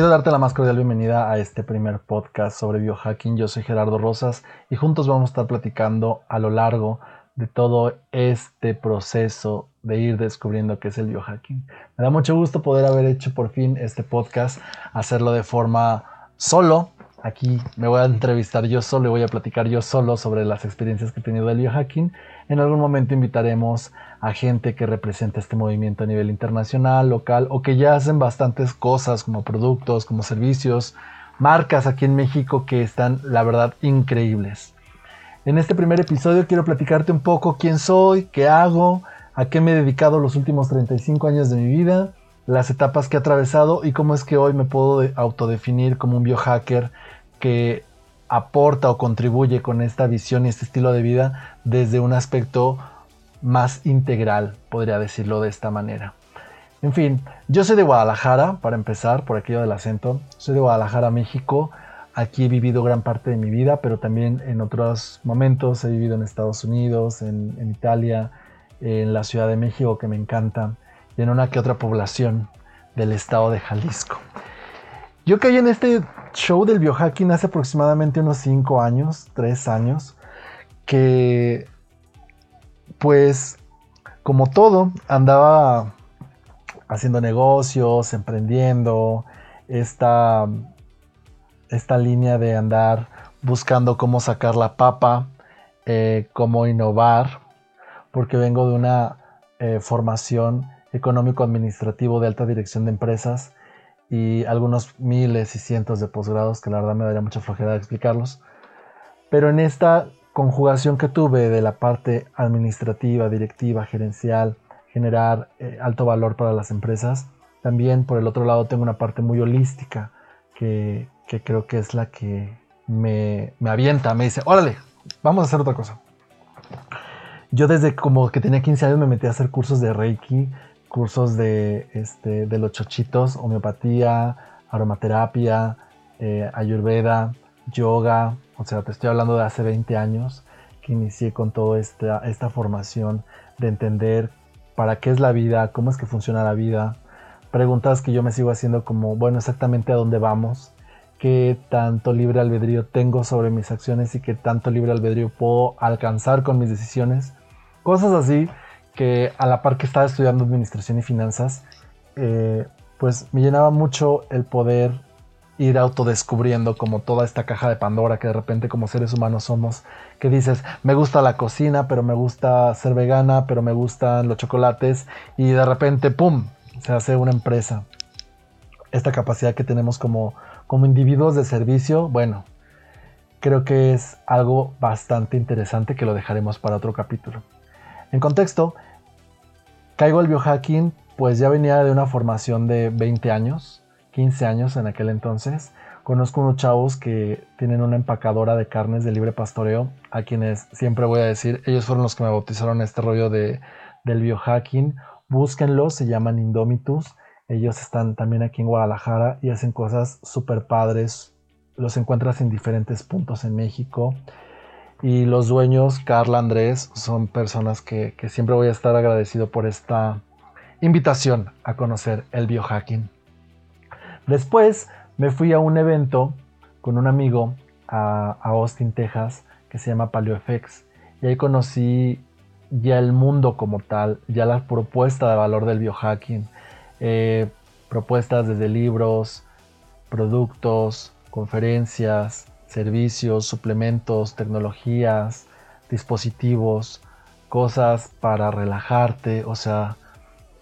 Quiero darte la más cordial bienvenida a este primer podcast sobre biohacking. Yo soy Gerardo Rosas y juntos vamos a estar platicando a lo largo de todo este proceso de ir descubriendo qué es el biohacking. Me da mucho gusto poder haber hecho por fin este podcast, hacerlo de forma solo. Aquí me voy a entrevistar yo solo y voy a platicar yo solo sobre las experiencias que he tenido del biohacking. En algún momento invitaremos a gente que representa este movimiento a nivel internacional, local o que ya hacen bastantes cosas como productos, como servicios, marcas aquí en México que están, la verdad, increíbles. En este primer episodio quiero platicarte un poco quién soy, qué hago, a qué me he dedicado los últimos 35 años de mi vida, las etapas que he atravesado y cómo es que hoy me puedo autodefinir como un biohacker que aporta o contribuye con esta visión y este estilo de vida desde un aspecto más integral, podría decirlo de esta manera. En fin, yo soy de Guadalajara, para empezar, por aquello del acento. Soy de Guadalajara, México. Aquí he vivido gran parte de mi vida, pero también en otros momentos he vivido en Estados Unidos, en, Italia, en la Ciudad de México, que me encanta, en una que otra población del estado de Jalisco. Yo caí en este show del biohacking hace aproximadamente unos 5 años, 3 años, que pues como todo, andaba haciendo negocios, emprendiendo, esta, esta línea de andar buscando cómo sacar la papa, eh, cómo innovar, porque vengo de una eh, formación económico-administrativo de alta dirección de empresas y algunos miles y cientos de posgrados que la verdad me daría mucha flojera explicarlos. Pero en esta conjugación que tuve de la parte administrativa, directiva, gerencial, generar eh, alto valor para las empresas, también por el otro lado tengo una parte muy holística que, creo que es la que me, avienta, me dice, órale, vamos a hacer otra cosa. Yo desde como que tenía 15 años me metí a hacer cursos de Reiki, cursos de, este, de los chochitos, homeopatía, aromaterapia, eh, ayurveda, yoga, o sea, te estoy hablando de hace 20 años que inicié con toda esta, esta formación de entender para qué es la vida, cómo es que funciona la vida. Preguntas que yo me sigo haciendo como, bueno, exactamente a dónde vamos, qué tanto libre albedrío tengo sobre mis acciones y qué tanto libre albedrío puedo alcanzar con mis decisiones. Cosas así que a la par que estaba estudiando administración y finanzas, eh, pues me llenaba mucho el poder ir autodescubriendo como toda esta caja de Pandora que de repente como seres humanos somos, que dices, me gusta la cocina, pero me gusta ser vegana, pero me gustan los chocolates y de repente, ¡pum!, se hace una empresa. Esta capacidad que tenemos como, como individuos de servicio, bueno, creo que es algo bastante interesante que lo dejaremos para otro capítulo. En contexto, caigo al biohacking, pues ya venía de una formación de 20 años, 15 años en aquel entonces. Conozco unos chavos que tienen una empacadora de carnes de libre pastoreo, a quienes siempre voy a decir, ellos fueron los que me bautizaron este rollo de, del biohacking. Búsquenlos, se llaman Indomitus. Ellos están también aquí en Guadalajara y hacen cosas súper padres. Los encuentras en diferentes puntos en México. Y los dueños, Carla Andrés, son personas que, que siempre voy a estar agradecido por esta invitación a conocer el biohacking. Después me fui a un evento con un amigo a, Austin, Texas, que se llama PaleoFX. Y ahí conocí ya el mundo como tal, ya la propuesta de valor del biohacking. Eh, propuestas desde libros, productos, conferencias, servicios, suplementos, tecnologías, dispositivos, cosas para relajarte, o sea,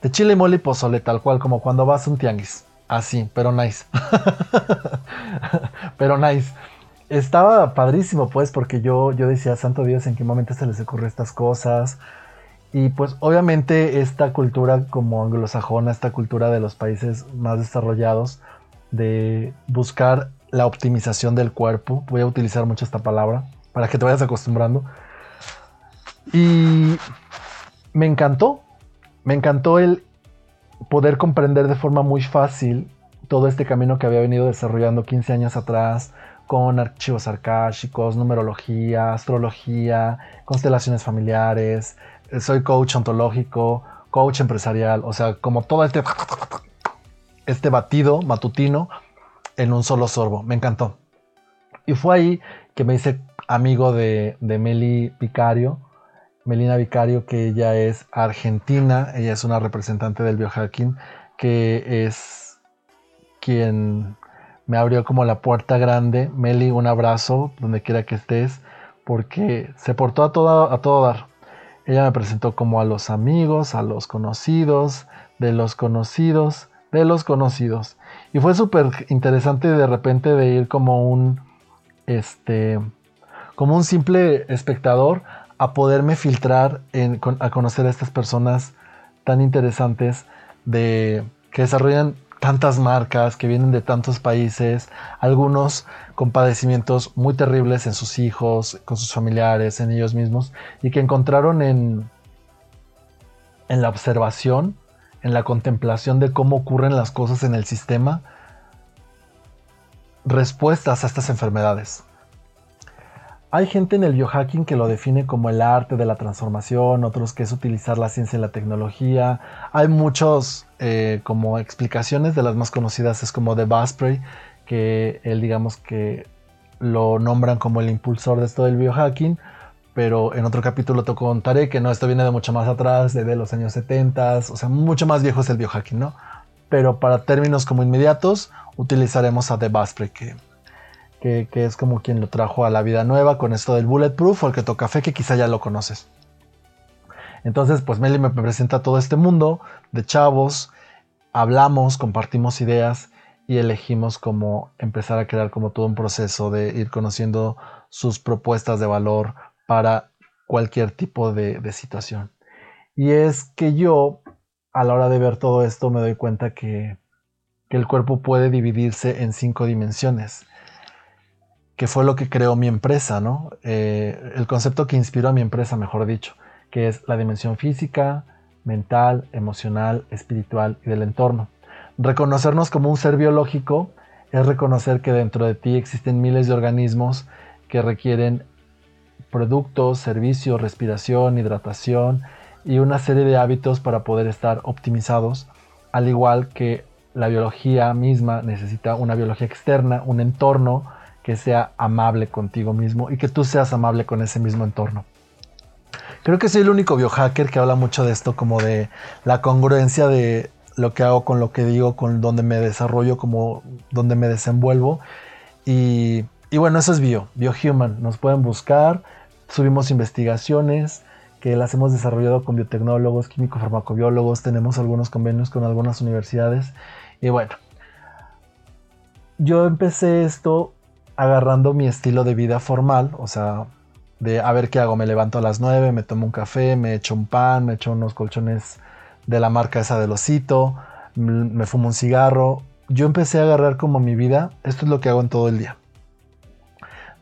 de chile, mole y pozole, tal cual como cuando vas a un tianguis. Así, pero nice. pero nice. Estaba padrísimo, pues, porque yo, yo decía, Santo Dios, ¿en qué momento se les ocurre estas cosas? Y pues obviamente esta cultura como anglosajona, esta cultura de los países más desarrollados, de buscar la optimización del cuerpo, voy a utilizar mucho esta palabra para que te vayas acostumbrando. Y me encantó, me encantó el poder comprender de forma muy fácil todo este camino que había venido desarrollando 15 años atrás con archivos arcásicos, numerología, astrología, constelaciones familiares, soy coach ontológico, coach empresarial, o sea, como todo este, este batido matutino en un solo sorbo. Me encantó. Y fue ahí que me hice amigo de, de Meli Vicario, Melina Vicario, que ella es argentina, ella es una representante del biohacking, que es quien me abrió como la puerta grande. Meli, un abrazo donde quiera que estés, porque se portó a todo, a todo dar. Ella me presentó como a los amigos, a los conocidos, de los conocidos, de los conocidos. Y fue súper interesante de repente de ir como un, este, como un simple espectador a poderme filtrar a conocer a estas personas tan interesantes de que desarrollan tantas marcas que vienen de tantos países, algunos con padecimientos muy terribles en sus hijos, con sus familiares, en ellos mismos, y que encontraron en, en la observación, en la contemplación de cómo ocurren las cosas en el sistema, respuestas a estas enfermedades. Hay gente en el biohacking que lo define como el arte de la transformación, otros que es utilizar la ciencia y la tecnología. Hay muchos eh, como explicaciones, de las más conocidas es como de Basprey, que él digamos que lo nombran como el impulsor de esto del biohacking, pero en otro capítulo te contaré que no, esto viene de mucho más atrás, de, los años 70, o sea, mucho más viejo es el biohacking, ¿no? Pero para términos como inmediatos, utilizaremos a The Basprey, que que, es como quien lo trajo a la vida nueva con esto del Bulletproof o el que toca fe, que quizá ya lo conoces. Entonces, pues Meli me presenta todo este mundo de chavos, hablamos, compartimos ideas y elegimos como empezar a crear como todo un proceso de ir conociendo sus propuestas de valor para cualquier tipo de, situación. Y es que yo, a la hora de ver todo esto, me doy cuenta que, que el cuerpo puede dividirse en cinco dimensiones que fue lo que creó mi empresa, ¿no? Eh, el concepto que inspiró a mi empresa, mejor dicho, que es la dimensión física, mental, emocional, espiritual y del entorno. Reconocernos como un ser biológico es reconocer que dentro de ti existen miles de organismos que requieren productos, servicios, respiración, hidratación y una serie de hábitos para poder estar optimizados, al igual que la biología misma necesita una biología externa, un entorno, que sea amable contigo mismo y que tú seas amable con ese mismo entorno. Creo que soy el único biohacker que habla mucho de esto, como de la congruencia de lo que hago con lo que digo, con donde me desarrollo, como donde me desenvuelvo. Y, y bueno, eso es bio, biohuman. Nos pueden buscar, subimos investigaciones que las hemos desarrollado con biotecnólogos, químico-farmacobiólogos, tenemos algunos convenios con algunas universidades. Y bueno, yo empecé esto agarrando mi estilo de vida formal, o sea, de a ver qué hago, me levanto a las 9, me tomo un café, me echo un pan, me echo unos colchones de la marca esa del osito, me fumo un cigarro. Yo empecé a agarrar como mi vida, esto es lo que hago en todo el día.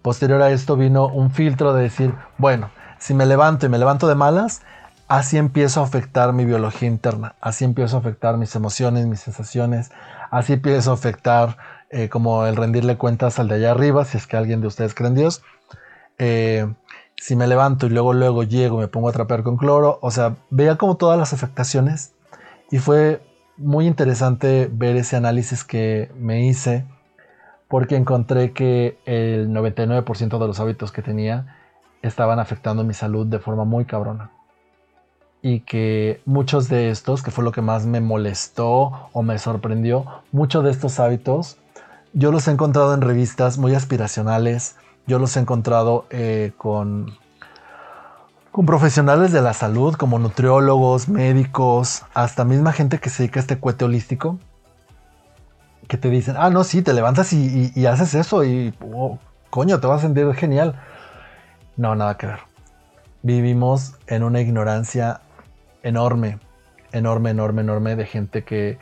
Posterior a esto vino un filtro de decir, bueno, si me levanto y me levanto de malas, así empiezo a afectar mi biología interna, así empiezo a afectar mis emociones, mis sensaciones, así empiezo a afectar eh, como el rendirle cuentas al de allá arriba, si es que alguien de ustedes cree en Dios. Eh, si me levanto y luego luego llego, me pongo a trapear con cloro, o sea, veía como todas las afectaciones y fue muy interesante ver ese análisis que me hice porque encontré que el 99% de los hábitos que tenía estaban afectando mi salud de forma muy cabrona. Y que muchos de estos, que fue lo que más me molestó o me sorprendió, muchos de estos hábitos yo los he encontrado en revistas muy aspiracionales, yo los he encontrado eh, con, con profesionales de la salud, como nutriólogos, médicos, hasta misma gente que se dedica a este cuete holístico, que te dicen, ah, no, sí, te levantas y, haces eso y, oh, coño, te vas a sentir genial. No, nada que ver. Vivimos en una ignorancia enorme, enorme, enorme, enorme de gente que,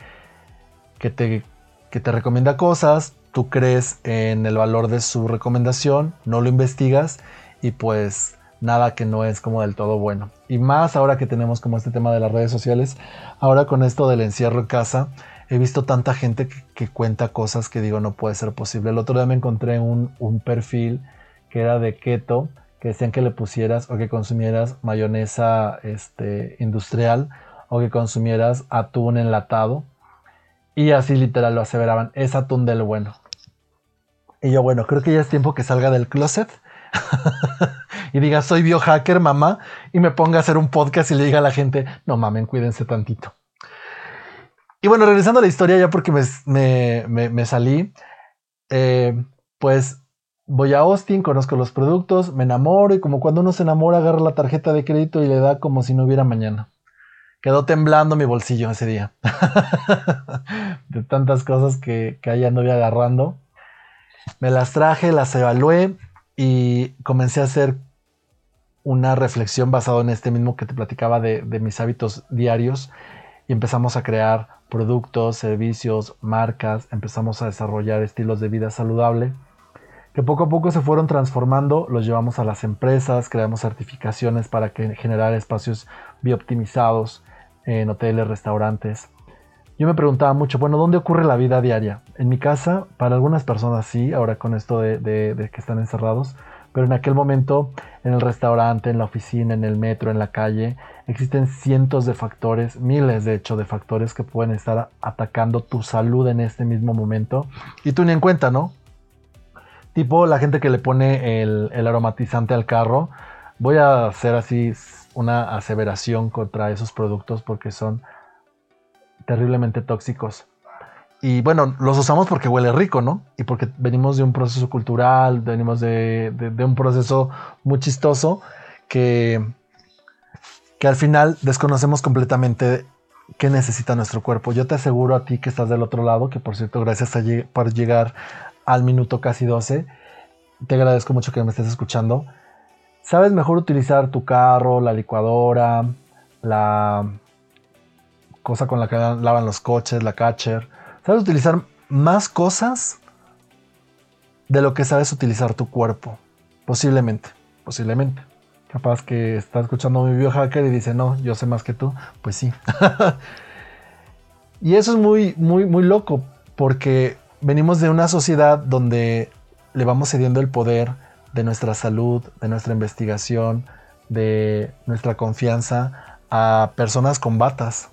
que, te, que te recomienda cosas, tú crees en el valor de su recomendación, no lo investigas y pues nada que no es como del todo bueno. Y más ahora que tenemos como este tema de las redes sociales, ahora con esto del encierro en casa, he visto tanta gente que, cuenta cosas que digo no puede ser posible. El otro día me encontré un, perfil que era de keto, que decían que le pusieras o que consumieras mayonesa este, industrial o que consumieras atún enlatado. Y así literal lo aseveraban, es atún del bueno. Y yo, bueno, creo que ya es tiempo que salga del closet y diga, soy biohacker, mamá, y me ponga a hacer un podcast y le diga a la gente, no mamen, cuídense tantito. Y bueno, regresando a la historia, ya porque me, salí, eh, pues voy a Austin, conozco los productos, me enamoro y como cuando uno se enamora, agarra la tarjeta de crédito y le da como si no hubiera mañana. Quedó temblando mi bolsillo ese día. de tantas cosas que, que ahí anduve agarrando. Me las traje, las evalué y comencé a hacer una reflexión basada en este mismo que te platicaba de, mis hábitos diarios y empezamos a crear productos, servicios, marcas, empezamos a desarrollar estilos de vida saludable que poco a poco se fueron transformando, los llevamos a las empresas, creamos certificaciones para que, generar espacios biooptimizados en hoteles, restaurantes. Yo me preguntaba mucho, bueno, ¿dónde ocurre la vida diaria? En mi casa, para algunas personas sí, ahora con esto de, que están encerrados, pero en aquel momento, en el restaurante, en la oficina, en el metro, en la calle, existen cientos de factores, miles de hecho de factores que pueden estar atacando tu salud en este mismo momento. Y tú ni en cuenta, ¿no? Tipo la gente que le pone el, el aromatizante al carro. Voy a hacer así una aseveración contra esos productos porque son terriblemente tóxicos. Y bueno, los usamos porque huele rico, ¿no? Y porque venimos de un proceso cultural, venimos de, un proceso muy chistoso que, que al final desconocemos completamente qué necesita nuestro cuerpo. Yo te aseguro a ti que estás del otro lado, que por cierto, gracias por llegar al minuto casi 12. Te agradezco mucho que me estés escuchando. Sabes mejor utilizar tu carro, la licuadora, la cosa con la que lavan los coches, la catcher. Sabes utilizar más cosas de lo que sabes utilizar tu cuerpo. Posiblemente, posiblemente. Capaz que está escuchando mi biohacker y dice, no, yo sé más que tú. Pues sí. y eso es muy, muy, muy loco, porque venimos de una sociedad donde le vamos cediendo el poder de nuestra salud, de nuestra investigación, de nuestra confianza a personas con batas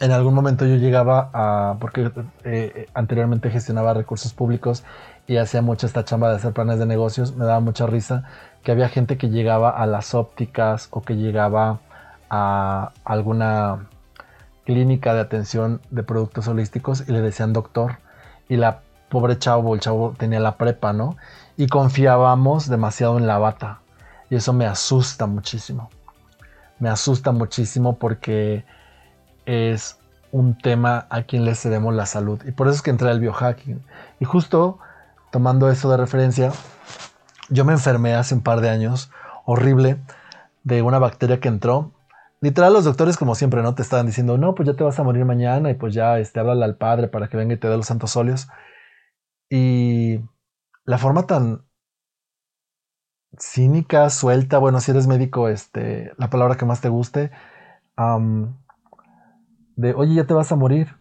en algún momento yo llegaba a, porque eh, anteriormente gestionaba recursos públicos y hacía mucha esta chamba de hacer planes de negocios, me daba mucha risa que había gente que llegaba a las ópticas o que llegaba a alguna clínica de atención de productos holísticos y le decían doctor y la pobre chavo, el chavo tenía la prepa, ¿no? Y confiábamos demasiado en la bata y eso me asusta muchísimo. Me asusta muchísimo porque es un tema a quien le cedemos la salud. Y por eso es que entré al biohacking. Y justo tomando eso de referencia, yo me enfermé hace un par de años, horrible, de una bacteria que entró. Literal, los doctores, como siempre, ¿no? Te estaban diciendo, no, pues ya te vas a morir mañana y pues ya, este, háblale al padre para que venga y te dé los santos óleos. Y la forma tan cínica, suelta, bueno, si eres médico, este, la palabra que más te guste, de, oye, ya te vas a morir.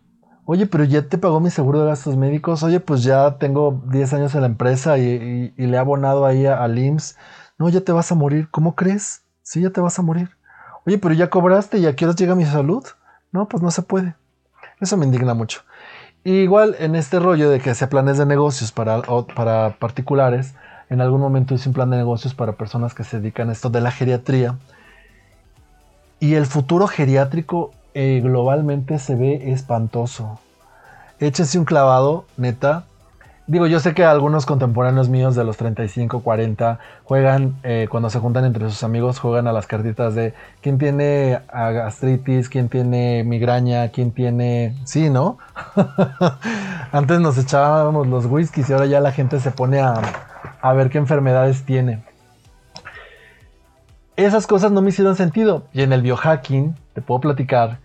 Oye, pero ya te pagó mi seguro de gastos médicos. Oye, pues ya tengo 10 años en la empresa y, le he abonado ahí al IMSS. No, ya te vas a morir. ¿Cómo crees? Sí, ya te vas a morir. Oye, pero ya cobraste y a qué llega mi salud. No, pues no se puede. Eso me indigna mucho. igual en este rollo de que hacía planes de negocios para, para particulares, en algún momento hice un plan de negocios para personas que se dedican a esto de la geriatría. Y el futuro geriátrico eh, globalmente se ve espantoso. Échese un clavado, neta. Digo, yo sé que algunos contemporáneos míos de los 35, 40 juegan, eh, cuando se juntan entre sus amigos, juegan a las cartitas de quién tiene gastritis, quién tiene migraña, quién tiene... Sí, ¿no? Antes nos echábamos los whiskies y ahora ya la gente se pone a, a ver qué enfermedades tiene. Esas cosas no me hicieron sentido. Y en el biohacking te puedo platicar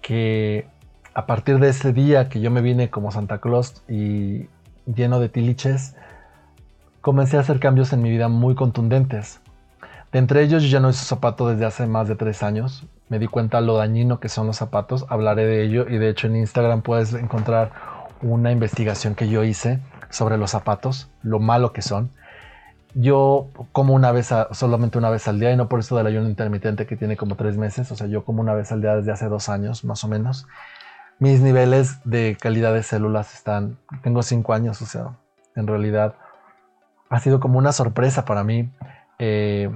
que a partir de ese día que yo me vine como Santa Claus y lleno de tiliches, comencé a hacer cambios en mi vida muy contundentes. De entre ellos yo ya no uso zapato desde hace más de tres años. Me di cuenta lo dañino que son los zapatos. Hablaré de ello y de hecho en Instagram puedes encontrar una investigación que yo hice sobre los zapatos, lo malo que son yo como una vez, solamente una vez al día, y no por eso del ayuno intermitente que tiene como tres meses, o sea, yo como una vez al día desde hace dos años, más o menos. Mis niveles de calidad de células están, tengo cinco años, o sea, En realidad ha sido como una sorpresa para mí eh,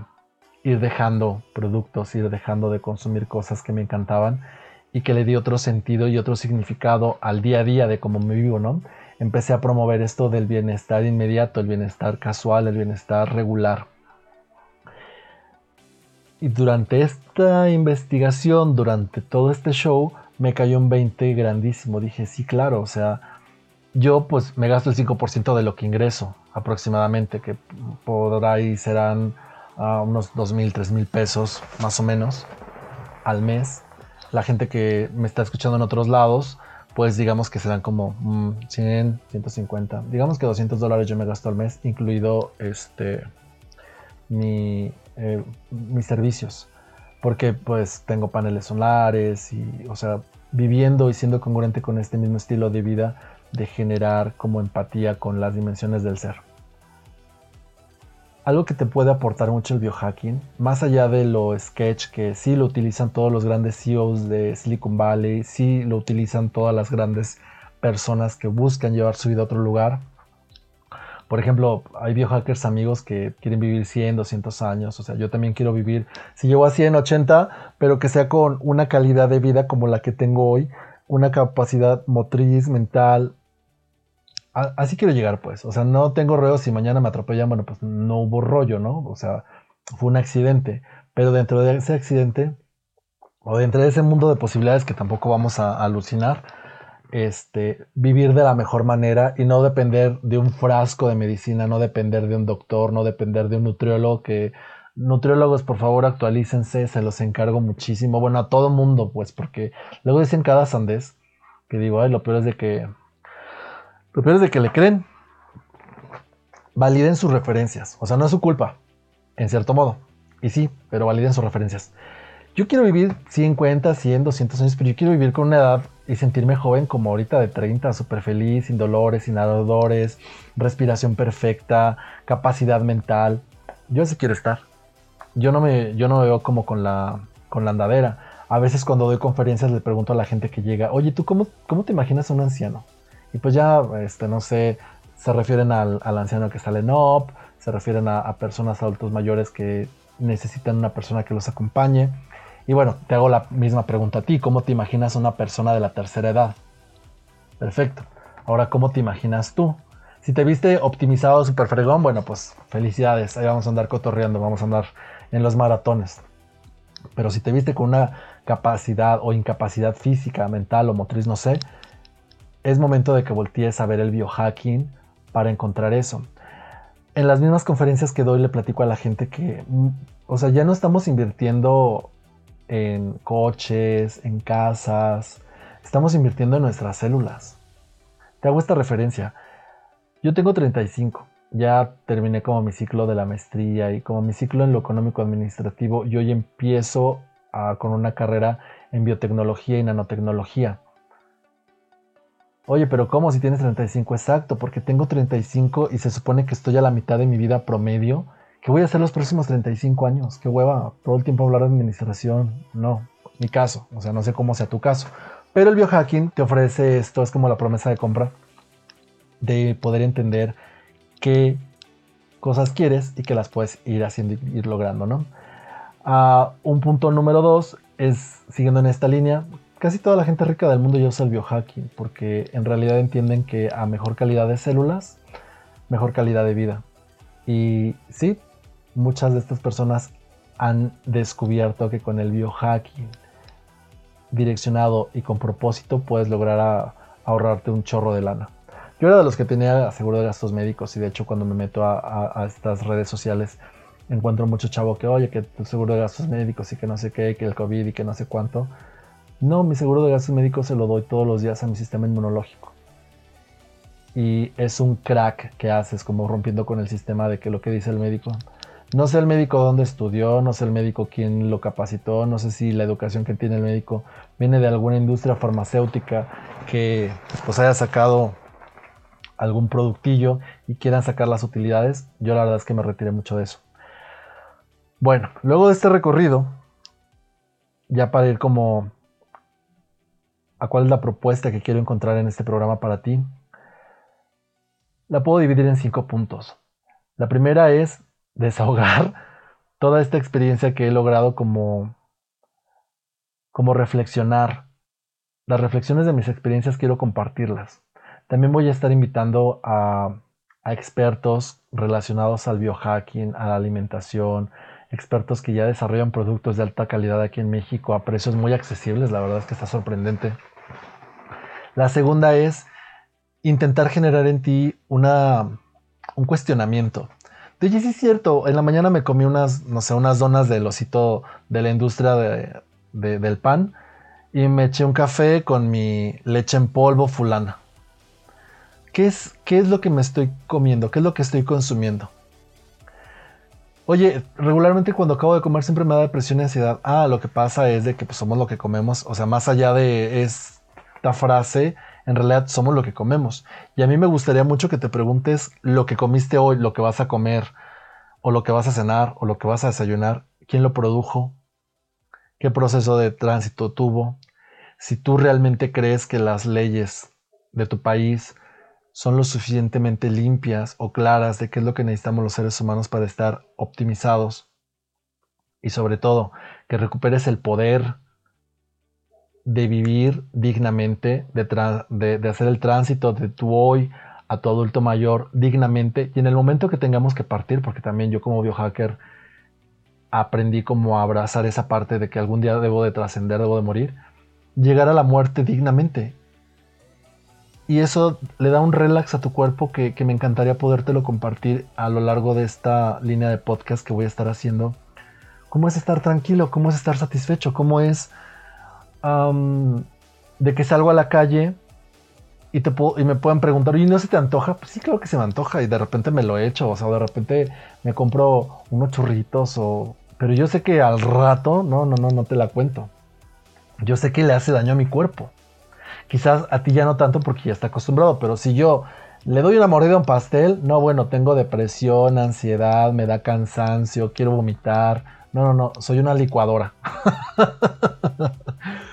ir dejando productos, ir dejando de consumir cosas que me encantaban y que le di otro sentido y otro significado al día a día de cómo me vivo, ¿no? Empecé a promover esto del bienestar inmediato, el bienestar casual, el bienestar regular. Y durante esta investigación, durante todo este show, me cayó un 20 grandísimo. Dije, sí, claro, o sea, yo pues me gasto el 5% de lo que ingreso aproximadamente, que por ahí serán uh, unos 2 mil, 3 mil pesos más o menos al mes. La gente que me está escuchando en otros lados, pues digamos que serán como 100, mm, 150, digamos que 200 dólares yo me gasto al mes, incluido este mi, eh, mis servicios, porque pues tengo paneles solares y, o sea, viviendo y siendo congruente con este mismo estilo de vida de generar como empatía con las dimensiones del ser. Algo que te puede aportar mucho el biohacking, más allá de lo sketch que sí lo utilizan todos los grandes CEOs de Silicon Valley, sí lo utilizan todas las grandes personas que buscan llevar su vida a otro lugar, por ejemplo, hay biohackers amigos que quieren vivir 100, 200 años. O sea, yo también quiero vivir, si llego a 100, 80, pero que sea con una calidad de vida como la que tengo hoy, una capacidad motriz, mental. Así quiero llegar, pues. O sea, no tengo rollo si mañana me atropellan, bueno, pues no hubo rollo, ¿no? O sea, fue un accidente. Pero dentro de ese accidente, o dentro de ese mundo de posibilidades que tampoco vamos a alucinar, este, vivir de la mejor manera y no depender de un frasco de medicina, no depender de un doctor, no depender de un nutriólogo que nutriólogos por favor actualícense, se los encargo muchísimo, bueno a todo mundo pues porque luego dicen cada sandés que digo, ay, lo peor es de que lo peor es de que le creen. Validen sus referencias, o sea, no es su culpa, en cierto modo. Y sí, pero validen sus referencias. Yo quiero vivir 50, 100, 200 años, pero yo quiero vivir con una edad y sentirme joven como ahorita de 30, súper feliz, sin dolores, sin ardores, respiración perfecta, capacidad mental. Yo así quiero estar. Yo no me, yo no me veo como con la, con la andadera. A veces cuando doy conferencias le pregunto a la gente que llega, oye, ¿tú cómo, cómo te imaginas a un anciano? Y pues ya, este, no sé, se refieren al, anciano que sale en OP, se refieren a, personas adultos mayores que necesitan una persona que los acompañe. Y bueno, te hago la misma pregunta a ti. ¿Cómo te imaginas una persona de la tercera edad? Perfecto. Ahora, ¿cómo te imaginas tú? Si te viste optimizado super fregón, bueno, pues felicidades. Ahí vamos a andar cotorreando, vamos a andar en los maratones. Pero si te viste con una capacidad o incapacidad física, mental o motriz, no sé, es momento de que voltees a ver el biohacking para encontrar eso. En las mismas conferencias que doy le platico a la gente que, mm, o sea, ya no estamos invirtiendo en coches, en casas. Estamos invirtiendo en nuestras células. Te hago esta referencia. Yo tengo 35. Ya terminé como mi ciclo de la maestría y como mi ciclo en lo económico administrativo. Y hoy empiezo con una carrera en biotecnología y nanotecnología. Oye, pero ¿cómo si tienes 35? Exacto, porque tengo 35 y se supone que estoy a la mitad de mi vida promedio ¿Qué voy a hacer los próximos 35 años? ¿Qué hueva? Todo el tiempo hablar de administración. No, mi caso. O sea, no sé cómo sea tu caso. Pero el biohacking te ofrece esto, es como la promesa de compra, de poder entender qué cosas quieres y que las puedes ir haciendo ir logrando, ¿no? Ah, un punto número dos es, siguiendo en esta línea, casi toda la gente rica del mundo ya usa el biohacking porque en realidad entienden que a mejor calidad de células, mejor calidad de vida. Y sí, muchas de estas personas han descubierto que con el biohacking direccionado y con propósito puedes lograr ahorrarte un chorro de lana. Yo era de los que tenía seguro de gastos médicos y de hecho cuando me meto a, estas redes sociales encuentro mucho chavo que oye que tu seguro de gastos médicos y que no sé qué, que el COVID y que no sé cuánto. No, mi seguro de gastos médicos se lo doy todos los días a mi sistema inmunológico. Y es un crack que haces como rompiendo con el sistema de que lo que dice el médico no sé el médico dónde estudió, no sé el médico quién lo capacitó, no sé si la educación que tiene el médico viene de alguna industria farmacéutica que pues haya sacado algún productillo y quieran sacar las utilidades. Yo la verdad es que me retiré mucho de eso. Bueno, luego de este recorrido, ya para ir como a cuál es la propuesta que quiero encontrar en este programa para ti, la puedo dividir en cinco puntos. La primera es desahogar toda esta experiencia que he logrado como, como reflexionar. Las reflexiones de mis experiencias quiero compartirlas. También voy a estar invitando a, a expertos relacionados al biohacking, a la alimentación, expertos que ya desarrollan productos de alta calidad aquí en México a precios muy accesibles. La verdad es que está sorprendente. La segunda es intentar generar en ti una, un cuestionamiento. Oye, sí es cierto, en la mañana me comí unas, no sé, unas donas del osito de la industria del pan y me eché un café con mi leche en polvo fulana. ¿Qué es, ¿Qué es lo que me estoy comiendo? ¿Qué es lo que estoy consumiendo? Oye, regularmente cuando acabo de comer siempre me da depresión y ansiedad. Ah, lo que pasa es de que pues, somos lo que comemos. O sea, más allá de esta frase, en realidad somos lo que comemos. Y a mí me gustaría mucho que te preguntes lo que comiste hoy, lo que vas a comer, o lo que vas a cenar, o lo que vas a desayunar, quién lo produjo, qué proceso de tránsito tuvo, si tú realmente crees que las leyes de tu país son lo suficientemente limpias o claras de qué es lo que necesitamos los seres humanos para estar optimizados. Y sobre todo, que recuperes el poder de vivir dignamente, de, de, hacer el tránsito de tu hoy a tu adulto mayor dignamente. Y en el momento que tengamos que partir, porque también yo como biohacker aprendí como a abrazar esa parte de que algún día debo de trascender, debo de morir, llegar a la muerte dignamente y eso le da un relax a tu cuerpo que, me encantaría podértelo compartir a lo largo de esta línea de podcast que voy a estar haciendo. ¿Cómo es estar tranquilo? ¿Cómo es estar satisfecho? ¿Cómo es de que salgo a la calle y, te y me pueden preguntar, ¿y no se te antoja? Pues sí, claro que se me antoja y de repente me lo he hecho, o sea, de repente me compro unos churritos o... Pero yo sé que al rato, no, no, no, no te la cuento. Yo sé que le hace daño a mi cuerpo. Quizás a ti ya no tanto porque ya está acostumbrado, pero si yo le doy una mordida a un pastel, no, bueno, tengo depresión, ansiedad, me da cansancio, quiero vomitar. No, no, no, soy una licuadora.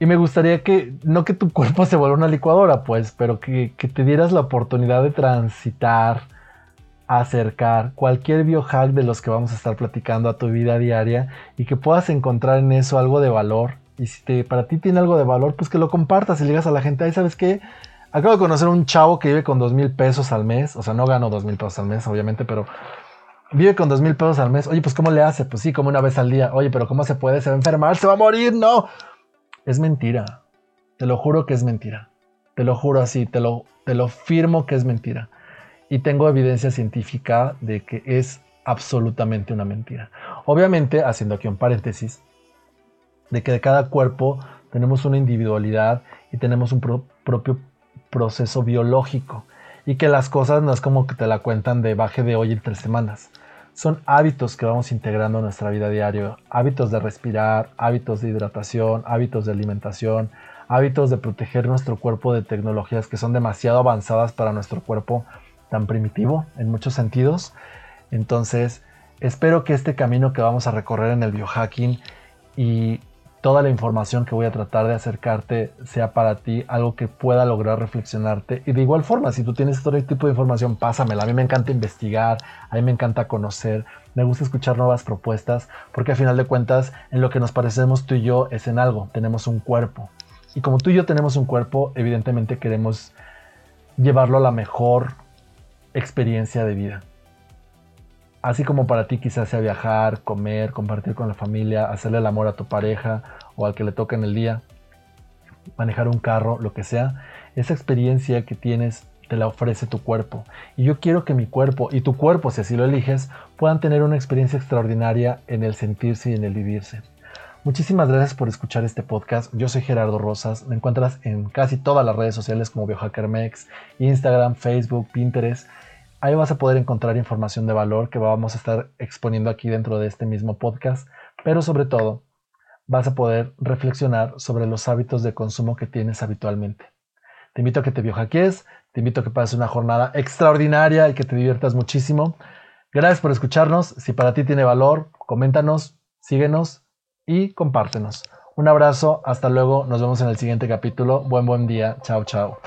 y me gustaría que, no que tu cuerpo se vuelva una licuadora, pues, pero que, que te dieras la oportunidad de transitar, acercar cualquier biohack de los que vamos a estar platicando a tu vida diaria y que puedas encontrar en eso algo de valor y si para ti tiene algo de valor, pues que lo compartas y le digas a la gente, ahí sabes qué, acabo de conocer un chavo que vive con dos mil pesos al mes, o sea, no gano dos mil pesos al mes, obviamente, pero vive con dos mil pesos al mes. Oye, pues ¿cómo le hace? Pues sí, como una vez al día. Oye, pero ¿cómo se puede? Se va a enfermar, se va a morir, no. Es mentira. Te lo juro que es mentira. Te lo juro así, te lo, te lo firmo que es mentira. Y tengo evidencia científica de que es absolutamente una mentira. Obviamente, haciendo aquí un paréntesis, de que de cada cuerpo tenemos una individualidad y tenemos un propio proceso biológico y que las cosas no es como que te la cuentan de baje de hoy en tres semanas. Son hábitos que vamos integrando en nuestra vida diaria, hábitos de respirar, hábitos de hidratación, hábitos de alimentación, hábitos de proteger nuestro cuerpo de tecnologías que son demasiado avanzadas para nuestro cuerpo tan primitivo en muchos sentidos. Entonces, espero que este camino que vamos a recorrer en el biohacking y toda la información que voy a tratar de acercarte sea para ti algo que pueda lograr reflexionarte. Y de igual forma, si tú tienes todo tipo de información, pásamela. A mí me encanta investigar, a mí me encanta conocer, me gusta escuchar nuevas propuestas, porque al final de cuentas, en lo que nos parecemos tú y yo es en algo, tenemos un cuerpo. Y como tú y yo tenemos un cuerpo, evidentemente queremos llevarlo a la mejor experiencia de vida. Así como para ti quizás sea viajar, comer, compartir con la familia, hacerle el amor a tu pareja o al que le toca en el día, manejar un carro, lo que sea, esa experiencia que tienes te la ofrece tu cuerpo. Y yo quiero que mi cuerpo y tu cuerpo, si así lo eliges, puedan tener una experiencia extraordinaria en el sentirse y en el vivirse. Muchísimas gracias por escuchar este podcast. Yo soy Gerardo Rosas. Me encuentras en casi todas las redes sociales como BiohackerMex, Instagram, Facebook, Pinterest. Ahí vas a poder encontrar información de valor que vamos a estar exponiendo aquí dentro de este mismo podcast, pero sobre todo vas a poder reflexionar sobre los hábitos de consumo que tienes habitualmente. Te invito a que te biohackees, te invito a que pases una jornada extraordinaria y que te diviertas muchísimo. Gracias por escucharnos. Si para ti tiene valor, coméntanos, síguenos y compártenos. Un abrazo, hasta luego, nos vemos en el siguiente capítulo. Buen buen día, chao chao.